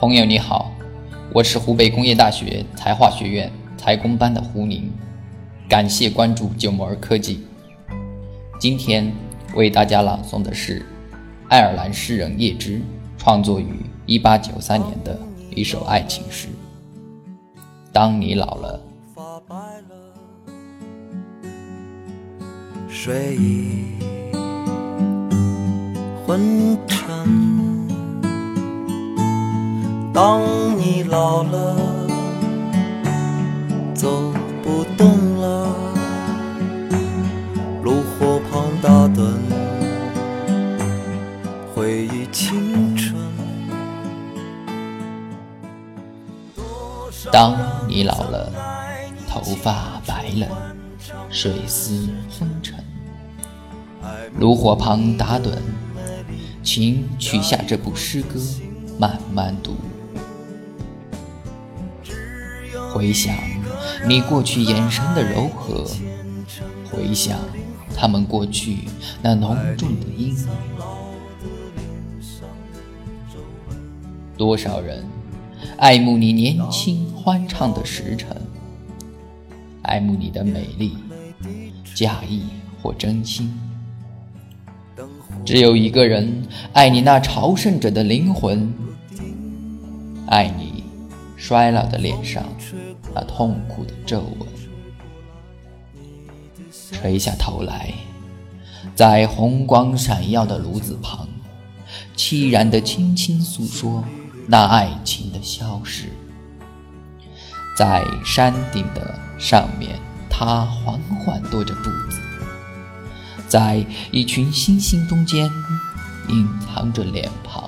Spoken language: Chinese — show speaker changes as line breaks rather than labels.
朋友你好，我是湖北工业大学材化学院材工班的胡宁，感谢关注九摩尔科技。今天为大家朗诵的是爱尔兰诗人叶芝创作于一八九三年的一首爱情诗。当你老了，
睡意昏沉。当你老了，走不动了，炉火旁打盹，回忆青春。
当你老了，头发白了，水思昏沉，炉火旁打盹，请取下这部诗歌，慢慢读。回想你过去眼神的柔和，回想他们过去那浓重的阴影。多少人爱慕你年轻欢畅的时辰，爱慕你的美丽，假意或真心。只有一个人爱你那朝圣者的灵魂，爱你。衰老的脸上，那痛苦的皱纹，垂下头来，在红光闪耀的炉子旁，凄然的轻轻诉说那爱情的消逝。在山顶的上面，他缓缓踱着步子，在一群星星中间，隐藏着脸庞。